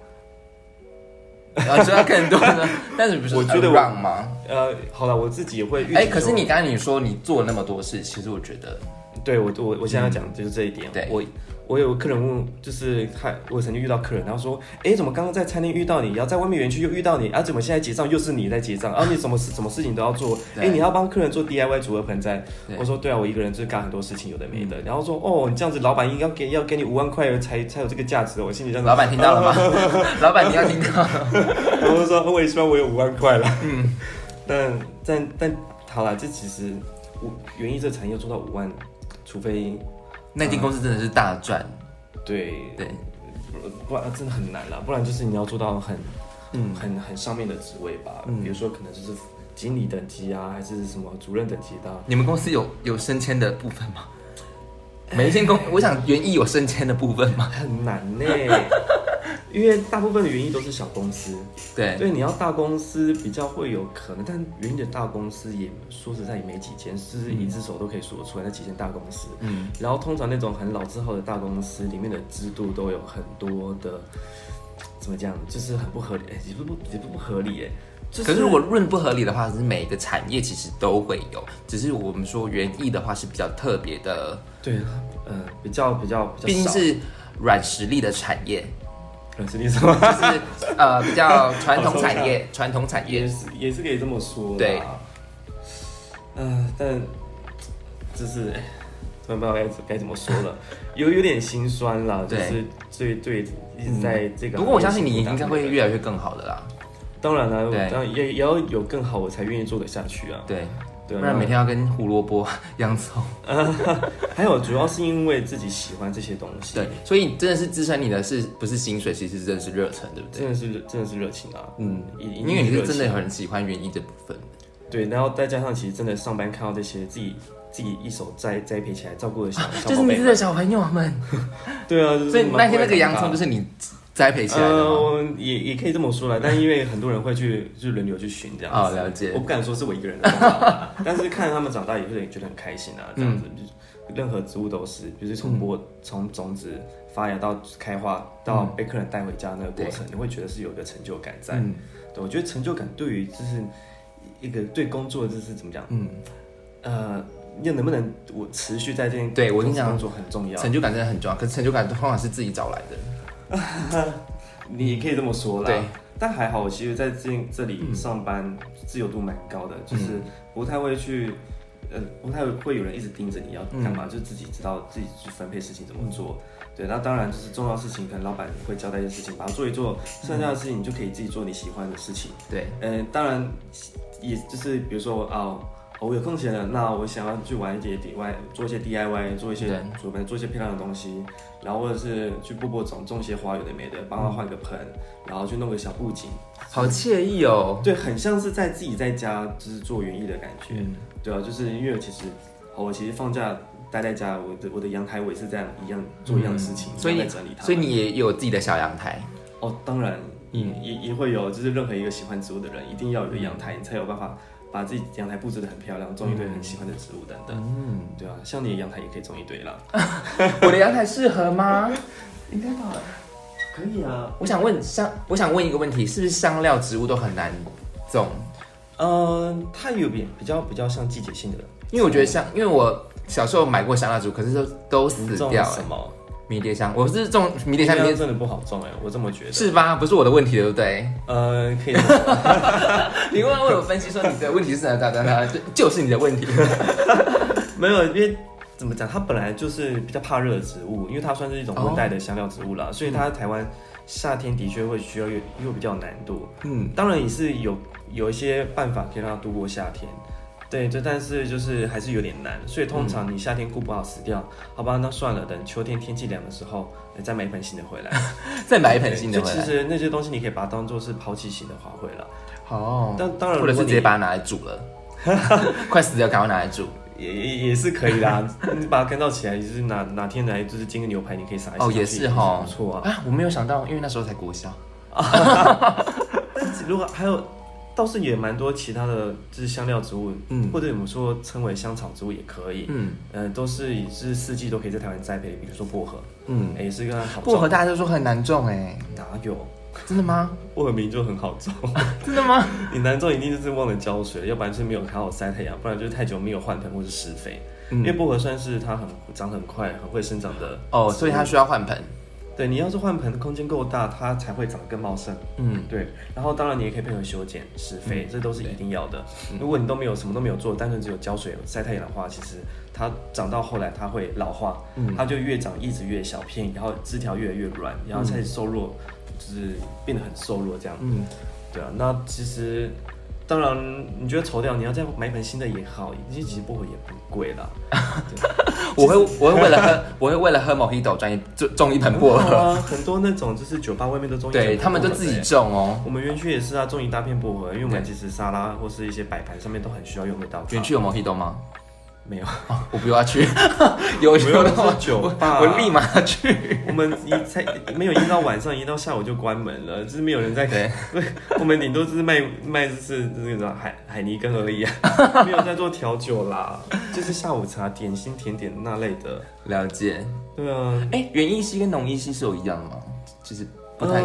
然后说要更多呢，但是不是我觉得我让吗？呃，好了，我自己也会预期哎，可是你刚才你说你做了那么多事，其实我觉得对我我我现在要讲的就是这一点。对我我有客人问，就是他我曾经遇到客人，然后说，哎，怎么刚刚在餐厅遇到你，然后在外面园区又遇到你，啊，怎么现在结账又是你在结账，啊，你什么事什么事情都要做，对哎，你要帮客人做 DIY 组合盆栽。我说对啊，我一个人就是干很多事情，有的没的。然后说哦，你这样子，老板应该给要给你五万块才才有这个价值哦。我心里这样子，老板听到了吗？老板你要听到，我就说我也希望我有五万块了。嗯，但但但好了，这其实我园艺这产业做到五万，除非那间公司真的是大赚，对。对，不不然真的很难啦，不然就是你要做到很嗯，很很上面的职位吧，嗯。比如说可能就是经理等级啊，还是什么主任等级的啊。你们公司有有升迁的部分吗？每一间公，我想园艺有升迁的部分吗？很难呢，因为大部分的园艺都是小公司，对，对，你要大公司比较会有可能，但园艺的大公司也说实在也没几间，是一只手都可以数得出来那几间大公司。嗯，然后通常那种很老字号的大公司里面的制度都有很多的，怎么讲，就是很不合理，哎，也不不也不不合理，哎，就是可是如果论不合理的话，是每个产业其实都会有，只是我们说园艺的话是比较特别的，对，呃，比较比较比较少。毕竟是软实力的产业，软实力什么，就是呃比较传统产业，传统产业。也是也是可以这么说啦，对。嗯、但就是。哎突然不知道该该怎么说了，有有点心酸啦，就是对对，一直在这个。不过我相信你应该会越来越更好的啦，当然了，对。当然也也要有更好，我才愿意做得下去啊。对，对啊，不然每天要跟胡萝卜、洋葱，还有主要是因为自己喜欢这些东西，对，，所以真的是支撑你的是不是薪水，其实真的是热忱，对不对？真的是真的是热情啊，嗯，因因为你是真的很喜欢园艺这部分，对，然后再加上其实真的上班看到这些自己自己一手栽栽培起来照顾的小小 就是你的小朋友们，对啊，就是所以那天那个洋葱就是你栽培起来的呃，也也可以这么说啦，但因为很多人会去就轮流去寻这样子，哦了解。我不敢说是我一个人的 但是看他们长大也会觉得很开心啊，这样子，嗯。就是任何植物都是，就是从播从种子发芽到开花到被客人带回家那个过程，你会觉得是有一个成就感在。嗯。对，我觉得成就感对于就是一个对工作就是怎么讲，嗯，呃，要能不能我持续在这件对我跟你讲工作很重要，成就感真的很重要，可是成就感通常是自己找来的，你也可以这么说啦。对，但还好，我其实在这这里嗯。上班自由度蛮高的，就是不太会去，呃，不太会有人一直盯着你要干嗯。嘛，就自己知道自己去分配事情怎么做。对，那当然就是重要事情，可能老板会交代一些事情，把它做一做，剩下的事情你就可以自己做你喜欢的事情。对，嗯、当然，也就是比如说啊、我有空闲了，那我想要去玩一些 DIY，做一些 DIY，做一些对。做做一些漂亮的东西，然后或者是去播播种，种一些花有的没的，帮他换个盆，然后去弄个小布景，好惬意哦。对，很像是在自己在家就是做园艺的感觉，嗯。对啊，就是因为其实我其实放假待在家，我的我的阳台我也是这样一样做一样的事情，嗯所以在整理它，所以你也有自己的小阳台，哦，当然，嗯。嗯，也也会有，就是任何一个喜欢植物的人，一定要有个阳台，你才有办法把自己阳台布置的很漂亮，种一堆很喜欢的植物等等。嗯，对啊，像你的阳台也可以种一堆啦。我的阳台适合吗？应该吧？可以啊。我想问香，我想问一个问题，是不是香料植物都很难种？嗯，它有比比较比较像季节性的。因为我觉得香，因为我小时候买过香蜡烛，可是都都死掉了。什么？迷迭香，我是种迷迭香，迷迭香真的不好种哎，我这么觉得。是吧？不是我的问题，对不对？呃，可以。你刚刚为我分析说你的问题是哪哪哪哪，就就是你的问题。没有，因为怎么讲，它本来就是比较怕热的植物，因为它算是一种温带的香料植物啦，所以它在台湾夏天的确会需要又又比较有难度。嗯，当然也是有有一些办法可以让它度过夏天，对，这但是就是还是有点难，所以通常你夏天顾不好死掉，好吧，那算了，等秋天天气凉的时候，你再买一盆新的回来。再买一盆新的回来。就其实那些东西你可以把它当做是抛弃型的花卉了，哦，但当然或者是直接把它拿来煮了，快死掉，赶快拿来煮。也也也是可以啦，你把它干燥起来，就是哪哪天来就是煎个牛排，你可以撒一些哦，也是哈，不错啊。啊，我没有想到，因为那时候才国小。但是如果还有，倒是也蛮多其他的，就是香料植物，嗯。或者我们说称为香草植物也可以，嗯。嗯、都是也是四季都可以在台湾栽培，比如说薄荷，嗯，也是跟它好种。薄荷大家都说很难种哎，哪有？真的吗？薄荷明就很好种，真的吗？你难种一定就是忘了浇水，要不然就是没有好好晒太阳，不然就是太久没有换盆或是施肥。因为薄荷算是它很长很快、很会生长的哦，所以它需要换盆。对，你要是换盆空间够大，它才会长得更茂盛。嗯，对。然后当然你也可以配合修剪、施肥，这都是一定要的。如果你都没有什么都没有做，单纯只有浇水、晒太阳的话，其实它长到后来它会老化，它就越长一直越小片，然后枝条越来越软，然后开始瘦弱，就是变得很瘦弱这样。嗯，对啊。那其实。当然，你觉得丑掉，你要再买一盆新的也好，其实薄荷也不贵啦。我会，我会为了喝，我会为了喝 Mojito 专业种种一盆薄荷。很多那种就是酒吧外面都种，对他们都自己种哦。我们园区也是啊，种一大片薄荷，因为我们其实沙拉或是一些摆盘上面都很需要用得到。园区有 Mojito 吗？没有，我不要去。有没有的话，酒吧我立马去。我们一才没有一到晚上，一到下午就关门了，就是没有人在 对。我们顶多就是卖卖就是那个海海泥根而已啊，没有在做调酒啦，就是下午茶、点心、甜点那类的。了解。对啊。哎，园艺系跟农艺系是有一样的吗？就是不太。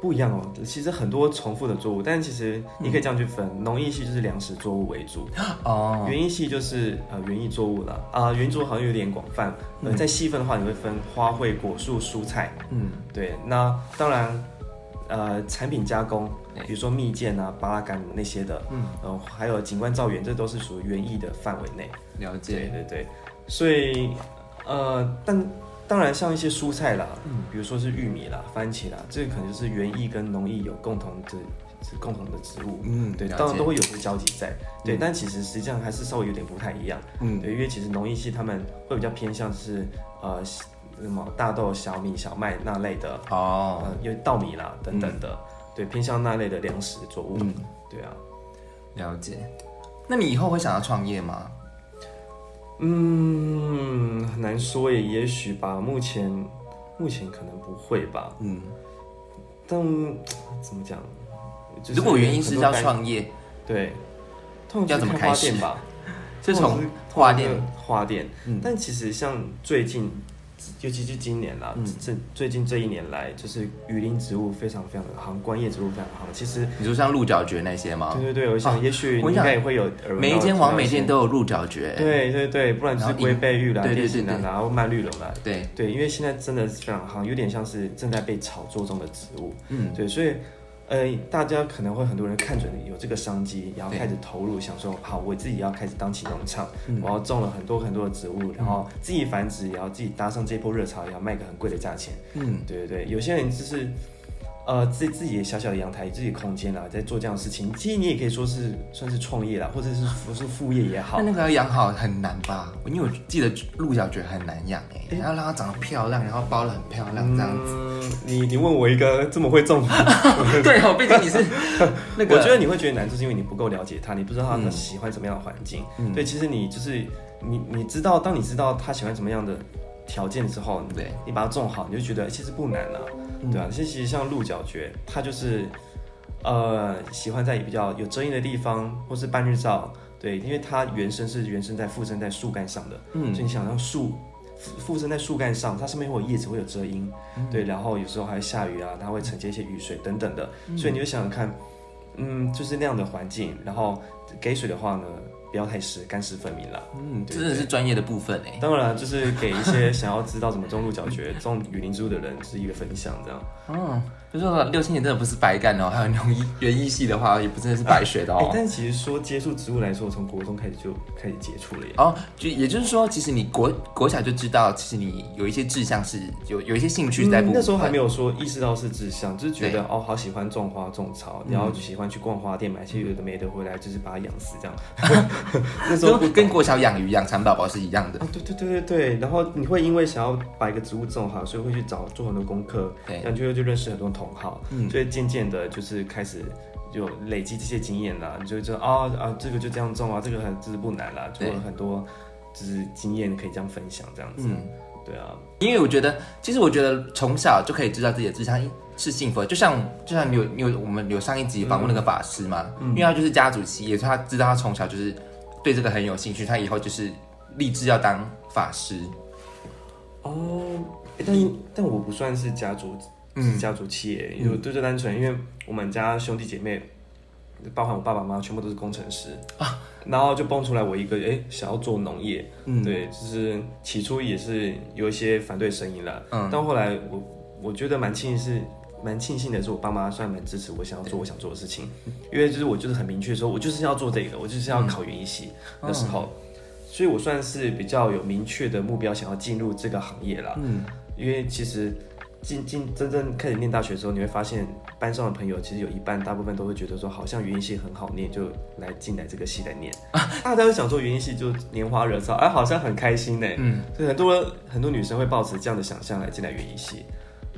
不一样哦，其实很多重复的作物，但其实你可以这样去分，农艺系就是粮食作物为主，哦，园艺系就是呃园艺作物了啊，园艺作物好像有点广泛，呃，在细分的话你会分花卉、果树、蔬菜，嗯，对，那当然，呃，产品加工，比如说蜜饯啊、巴拉干那些的，嗯，呃，还有景观造园，这都是属于园艺的范围内。了解，对对对，所以呃，但。当然，像一些蔬菜啦，嗯，比如说是玉米啦、番茄啦，这个可能就是园艺跟农艺有共同的、共同的植物，嗯，对，当然都会有这个交集在，对，但其实实际上还是稍微有点不太一样，嗯，对，因为其实农艺系他们会比较偏向是呃什么大豆、小米、小麦那类的哦，呃，有稻米啦等等的，对，偏向那类的粮食作物，嗯，对啊，了解。那你以后会想要创业吗？嗯，很难说耶，也许吧。目前，目前可能不会吧。嗯，但 怎么讲？如果原因是要创业，对，要怎么开始吧？就从花店，花店。但其实像最近。尤其是今年啦，这最近这一年来，就是雨林植物非常非常的好，观叶植物非常好。其实你说像鹿角蕨那些吗？对对对，我想也许应该也会有。每一间王美店都有鹿角蕨。对对对，不然就是龟背玉啦、电信兰，然后蔓绿龙啦。对对，因为现在真的是非常好，有点像是正在被炒作中的植物。嗯，对，所以。呃，大家可能会很多人看准有这个商机，然后开始投入，想说好，我自己要开始当起农场，我要种了很多很多的植物，然后自己繁殖，然后自己搭上这波热潮，也要卖个很贵的价钱。嗯，对对对，有些人就是。呃，自自己的小小的阳台，自己空间啦，在做这样的事情，其实你也可以说是算是创业啦，或者是不是副业也好。那那个要养好很难吧？因为我记得鹿角蕨很难养哎，要让它长得漂亮，然后包的很漂亮这样子。你你问我一个这么会种，对哦，毕竟你是 那个，我觉得你会觉得难，就是因为你不够了解它，你不知道它喜欢什么样的环境。对，其实你就是你你知道，当你知道它喜欢什么样的。条件之后，对你把它种好，你就觉得其实不难了，对吧？其实像鹿角蕨，它就是呃喜欢在比较有遮阴的地方，或是半日照，对，因为它原生是原生在附生在树干上的，嗯，所以你想让树附生在树干上，它上面会有叶子会有遮阴，对，然后有时候还会下雨啊，它会承接一些雨水等等的，所以你就想想看，嗯，就是那样的环境，然后给水的话呢？不要太湿，干湿分明啦。嗯，真的是专业的部分哎。当然，就是给一些想要知道怎么种鹿角蕨、种雨林植物的人是一个分享，这样。嗯。就说六七年真的不是白干哦，还有那种园艺系的话，也不真的是白学的哦。但其实说接触植物来说，我从国中开始就开始接触了耶。哦，就也就是说，其实你国国小就知道，其实你有一些志向是有有一些兴趣在。那时候还没有说意识到是志向，就是觉得哦，好喜欢种花种草，然后就喜欢去逛花店买些有的没的回来，就是把它养死这样。那时候跟国小养鱼养蚕宝宝是一样的。对对对对对。然后你会因为想要把一个植物种好，所以会去找做很多功课，然后就就认识很多同好。嗯。所以渐渐的，就是开始就累积这些经验啦，你就知道啊啊，这个就这样种啊，这个很就是不难啦，就有很多就是经验可以这样分享，这样子。嗯，对啊，因为我觉得，其实我觉得从小就可以知道自己的志向是幸福的，就像就像你有你有我们有上一集访问那个法师嘛，嗯因为他就是家族企业，所以他知道他从小就是对这个很有兴趣，他以后就是立志要当法师。哦，但但我不算是家族。是家族企业，有对最单纯，因为我们家兄弟姐妹，包含我爸爸妈妈，全部都是工程师啊，然后就蹦出来我一个，哎，想要做农业，嗯，对，就是起初也是有一些反对声音了，嗯，但后来我我觉得蛮庆幸是。蛮庆幸的是，我爸妈算蛮支持我想要做我想做的事情，因为就是我就是很明确说，我就是要做这个，我就是要考园艺系的时候，所以我算是比较有明确的目标，想要进入这个行业啦。嗯，因为其实进进真正开始念大学的时候，你会发现班上的朋友其实有一半大部分都会觉得说，好像园艺系很好念，就来进来这个系来念。大家都想做园艺系就拈花惹草，哎，好像很开心呢。嗯，所以很多很多女生会抱持这样的想象来进来园艺系。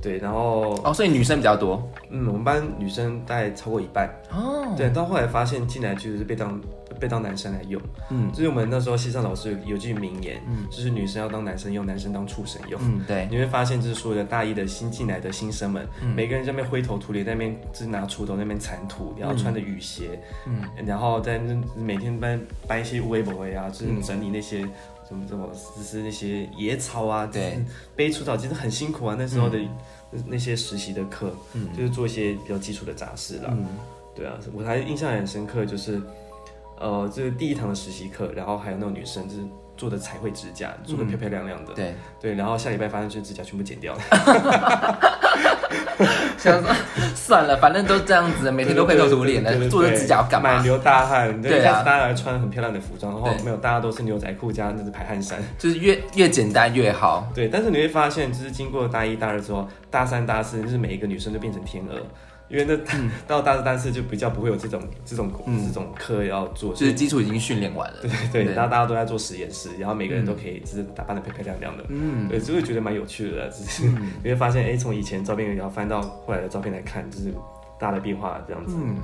对，然后哦，所以女生比较多。嗯，我们班女生大概超过一半。哦，对，到后来发现进来就是被当被当男生来用。嗯，就是我们那时候西藏老师有句名言，嗯，就是女生要当男生用，男生当畜生用。嗯，对，你会发现就是所有的大一的新进来的新生们，每个人在那边灰头土脸，在那边就是拿锄头那边铲土，然后穿着雨鞋，嗯，然后在那每天搬搬一些微博啊，就是整理那些。什么什么，就是那些野草啊，对，背除草其实很辛苦啊。那时候的那些实习的课，嗯，就是做一些比较基础的杂事了。嗯，对啊，我还印象很深刻，就是呃，这是第一堂的实习课，然后还有那种女生，就是做的彩绘指甲，做的漂漂亮亮的，对 对，然后下礼拜发现这指甲全部剪掉了。想说算了，反正都这样子，每天都灰头土脸的，做的指甲要干嘛？满流大汗。对啊，大家来穿很漂亮的服装，然后没有，大家都是牛仔裤加那是排汗衫，就是越越简单越好。对，但是你会发现，就是经过大一、大二之后，大三、大四，就是每一个女生都变成天鹅。因为那 到大四、大四就比较不会有这种这种这种课要做，就是基础已经训练完了。对对对，然后大家都在做实验室，然后每个人都可以就是打扮的漂漂亮亮的。嗯，对，就会觉得蛮有趣的。只是 你会发现，哎，从以前照片然后翻到后来的照片来看，就是大的变化这样子。嗯，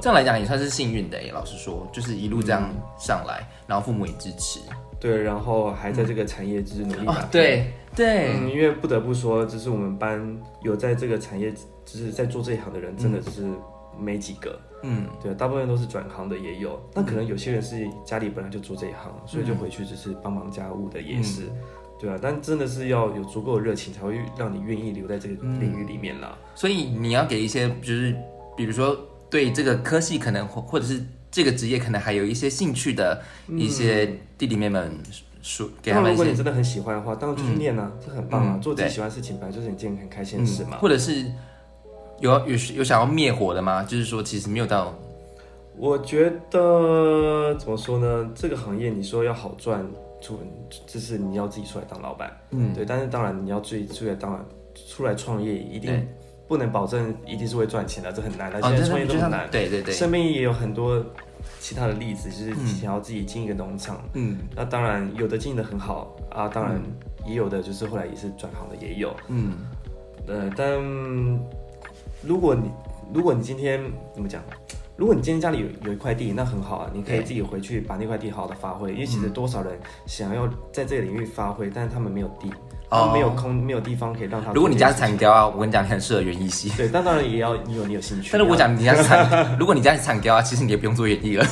这样来讲也算是幸运的。老实说，就是一路这样上来，然后父母也支持。对，然后还在这个产业就是努力。对对，因为不得不说，就是我们班有在这个产业。就是在做这一行的人，真的只是没几个。嗯，对，大部分都是转行的，也有。那可能有些人是家里本来就做这一行，所以就回去就是帮忙家务的，也是。对啊，但真的是要有足够的热情，才会让你愿意留在这个领域里面啦。所以你要给一些，就是比如说对这个科系可能或或者是这个职业可能还有一些兴趣的一些弟弟妹妹们说，给他们如果你真的很喜欢的话，当然就去念啊，这很棒啊。做自己喜欢的事情，本来就是一件很开心的事嘛。或者是。有有有想要灭火的吗？就是说，其实没有到。我觉得怎么说呢？这个行业你说要好赚，出就是你要自己出来当老板，嗯，对。但是当然你要自己出来当然出来创业，一定不能保证一定是会赚钱的，这很难的。现在创业都很难。对对对。身边也有很多其他的例子，就是想要自己经营一个农场，嗯，那当然有的经营的很好啊，当然也有的就是后来也是转行的也有，嗯，呃，但。如果你如果你今天怎么讲？如果你今天家里有有一块地，那很好啊，你可以自己回去把那块地好好的发挥。因为其实多少人想要在这个领域发挥，但是他们没有地，哦，没有空，没有地方可以让他。如果你家是产雕啊，我跟你讲，你很适合园艺系。对，但当然也要你有你有兴趣。但是我讲你家是产，如果你家是产雕啊，其实你也不用做园艺了。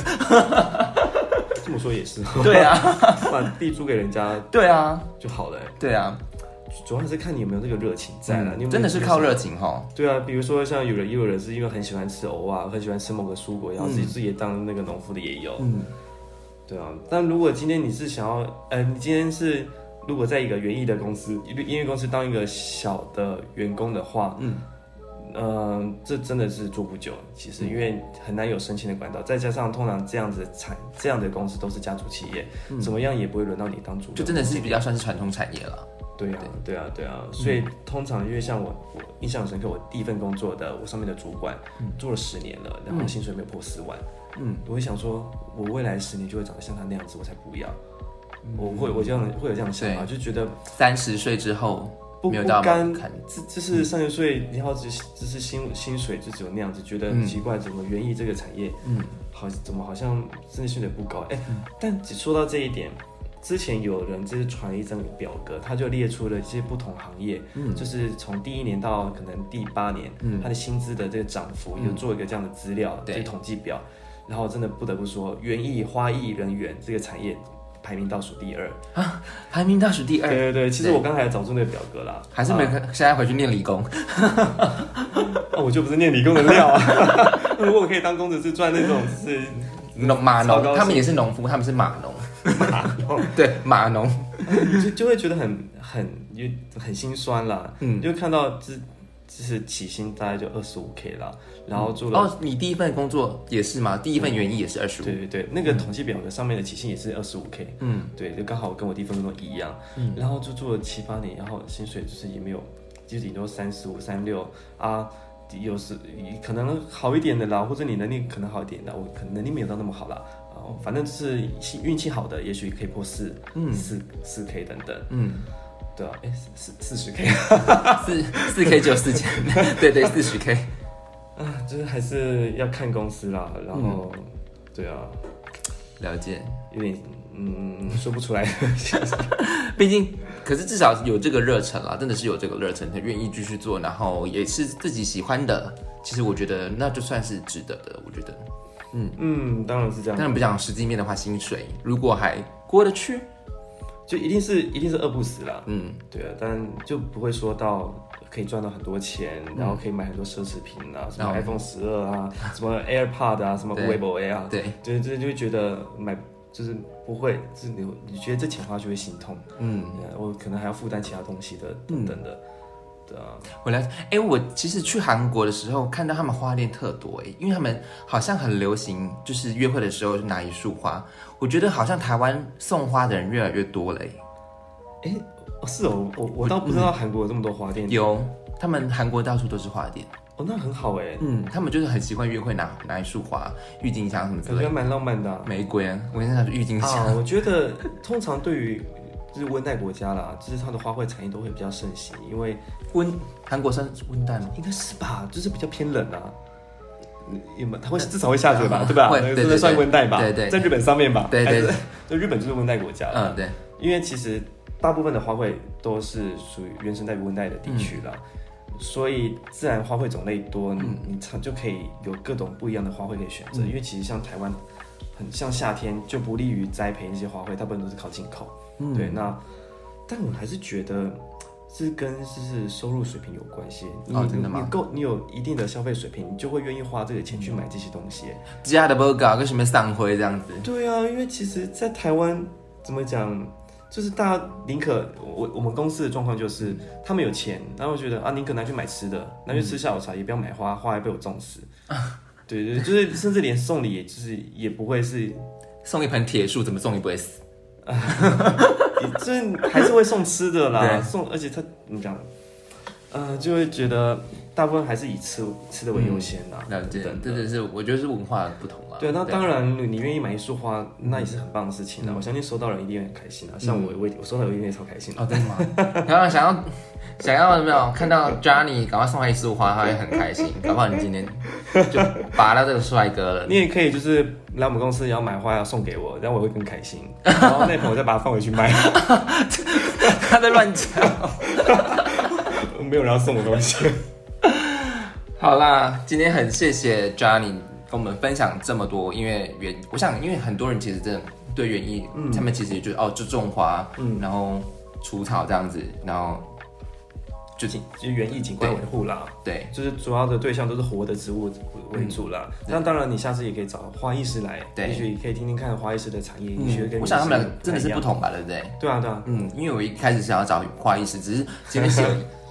这么说也是。对啊，把地租给人家。对啊，就好了。对啊。主要是看你有没有这个热情在了，真的是靠热情哈。对啊，比如说像有人也有人是因为很喜欢吃藕啊，很喜欢吃某个蔬果，然后自己自己当那个农夫的也有。嗯，对啊。但如果今天你是想要，呃，你今天是如果在一个园艺的公司，音乐公司当一个小的员工的话，嗯，呃，这真的是做不久。其实因为很难有升迁的管道，再加上通常这样子产这样的公司都是家族企业，怎么样也不会轮到你当主，就真的是比较算是传统产业了。对啊，对。啊，对啊，所以通常因为像我，我印象深刻，我第一份工作的我上面的主管做了十年了，然后薪水没有破四万，嗯，我会想说，我未来十年就会长得像他那样子，我才不要，我会我这样会有这样的想法，就觉得三十岁之后不不甘，这这是三十岁，然后只只是薪薪水就只有那样子，觉得奇怪，怎么园艺这个产业，嗯，好怎么好像真的薪水不高，哎，但只说到这一点。之前有人就是传了一张表格，他就列出了一些不同行业，嗯，就是从第一年到可能第八年，嗯，他的薪资的这个涨幅，有做一个这样的资料，这个统计表。然后真的不得不说，园艺花艺人员这个产业排名倒数第二啊。排名倒数第二，对对对，其实我刚才有找出那个表格啦，啊还是没看，现在回去念理工。哦我就不是念理工的料啊。如果我可以当工程师赚那种就是农码农，他们也是农夫，他们是码农。对，码农。就就会觉得很很就很心酸啦。嗯嗯，就看到就是就是起薪大概就二十五 K 啦，然后做了。哦，你第一份工作也是吗？第一份原因也是二十五。对对对，那个统计表格上面的起薪也是二十五 K，嗯，对，就刚好跟我第一份工作一样，嗯然后就做了七八年，然后薪水就是也没有，就顶多三十五、三六啊，有时可能好一点的啦，或者你能力可能好一点的，我可能能力没有到那么好啦，哦，反正就是运气好的，也许可以破四，嗯四四 K 等等，嗯，对啊，哎，四四十 K 四四 K 只有四千，对对，四十 K。啊，就是还是要看公司啦，然后，对啊，了解，有点嗯说不出来，毕竟，可是至少有这个热忱啦，真的是有这个热忱，他愿意继续做，然后也是自己喜欢的。其实我觉得那就算是值得的，我觉得。嗯，当然是这样当。然不讲实际面的话，薪水如果还过得去，就一定是一定是饿不死啦，嗯，对啊，但就不会说到可以赚到很多钱，然后可以买很多奢侈品啊，什么嗯 iPhone 十二啊，什么 AirPod 啊，什么对。Weibo A 啊，对，对，这就会觉得买就是不会，就是你你觉得这钱花就会心痛，嗯。呃我可能还要负担其他东西的等等的，对啊，我了解，哎、我其实去韩国的时候看到他们花店特多，哎，因为他们好像很流行，就是约会的时候就拿一束花。我觉得好像台湾送花的人越来越多了，哎，哦是哦，我我倒不知道韩国有这么多花店，有，他们韩国到处都是花店，哦，那很好哎，嗯，他们就是很习惯约会拿拿一束花、郁金香什么之类的，感觉蛮浪漫的啊。玫瑰啊，我跟你讲是郁金香，啊，我觉得通常对于就是温带国家啦，就是它的花卉产业都会比较盛行，因为温韩国算温带吗？应该是吧，就是比较偏冷啊。有没有？它会至少会下雪吧，嗯对吧？会真的算对温带吧？对对在日本上面吧？对对就日本就是温带国家。嗯，对，因为其实大部分的花卉都是属于原生带温带的地区啦，所以自然花卉种类多，你你常就可以有各种不一样的花卉可以选择。因为其实像台湾，很像夏天就不利于栽培那些花卉，大部分都是靠进口。嗯对，那但我还是觉得是跟就是收入水平有关系。你哦真的吗你够，你有一定的消费水平，你就会愿意花这个钱去买这些东西。家的 burger 跟什么上灰这样子，对啊，因为其实，在台湾怎么讲，就是大家宁可我我们公司的状况就是，他们有钱，然后觉得啊，宁可拿去买吃的，拿去吃下午茶，也不要买花，花还被我种死。对对，就是甚至连送礼，就是也不会是，送一盆铁树怎么送也不会死？就是还是会送吃的啦，送，而且他怎么讲，呃，就会觉得大部分还是以吃吃的为优先啦。了解，等等这就是我觉得是文化不同啊。对，那当然，你愿意买一束花，那也是很棒的事情嗯啊！我相信收到人一定会很开心啊。像我，我我收到我一定会超开心的。哦，真的吗？然后想要想要有没有看到 Johnny 赶快送他一束花，他会很开心。搞不好你今天就拔到这个帅哥了。你也可以就是来我们公司也要买花要送给我，然后我会更开心。然后那盆我再把它放回去卖，他在乱讲。没有人要送我东西。好啦，今天很谢谢 Johnny 跟我们分享这么多，因为园，我想因为很多人其实真的对园艺，嗯他们其实也就是哦，就种花，嗯然后除草这样子，然后就景就是园艺景观维护啦，对，就是主要的对象都是活的植物为主啦。那当然，你下次也可以找花艺师来，对也许可以听听看花艺师的产业，也许会跟嗯，我想他们真的是不。同吧，对不对？对啊，对啊，嗯，因为我一开始想要找花艺师，只是今天是有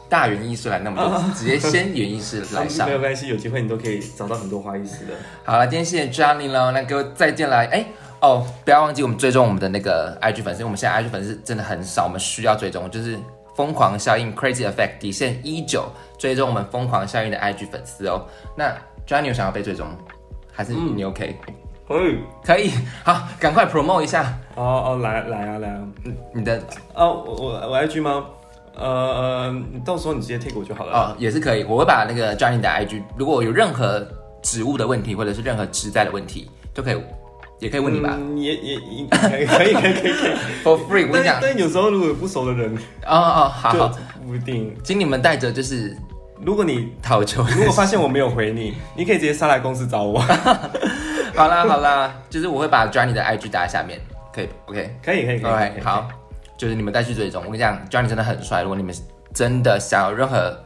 大园艺师来，那我们就直接先园艺师来上 没。有关系，有机会你都可以找到很多花艺师的。好了，今天谢谢 Johnny 喽，那各位再见了。哎、哦，不要忘记我们追踪我们的那个 IG 粉丝，因为我们现在 IG 粉丝真的很少，我们需要追踪，就是疯狂效应 Crazy Effect 底线一九，追踪我们疯狂效应的 IG 粉丝哦。那 Johnny 有想要被追踪，还是你 OK？、可以。可以，好，赶快 promote 一下哦哦，来来啊来啊！你的哦，我我我 IG 吗？呃呃，你到时候你直接 take 我就好了。哦，也是可以，我会把那个 Johnny 的 IG，如果有任何植物的问题，或者是任何植栽的问题，都可以，也可以问你吧、嗯也也也可以可以可以可以可以。f o r free。我跟但你讲，但有时候如果有不熟的人，哦哦，好就好，不一定。请你们带着就是如果你讨求。如果发现我没有回你，你可以直接上来公司找我。好啦好啦，就是我会把 Johnny 的 IG 打在下面，可以，OK。可以可以可以 OK，可以好，就是你们再去追踪。我跟你讲，Johnny 真的很帅。如果你们真的想要任何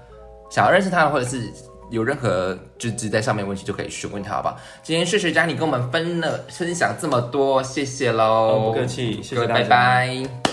想要认识他，或者是有任何就只在上面问题，就可以询问他，好不好？今天谢谢 Johnny 跟我们分了分享这么多，谢谢喽。哦不客气谢谢大家拜拜。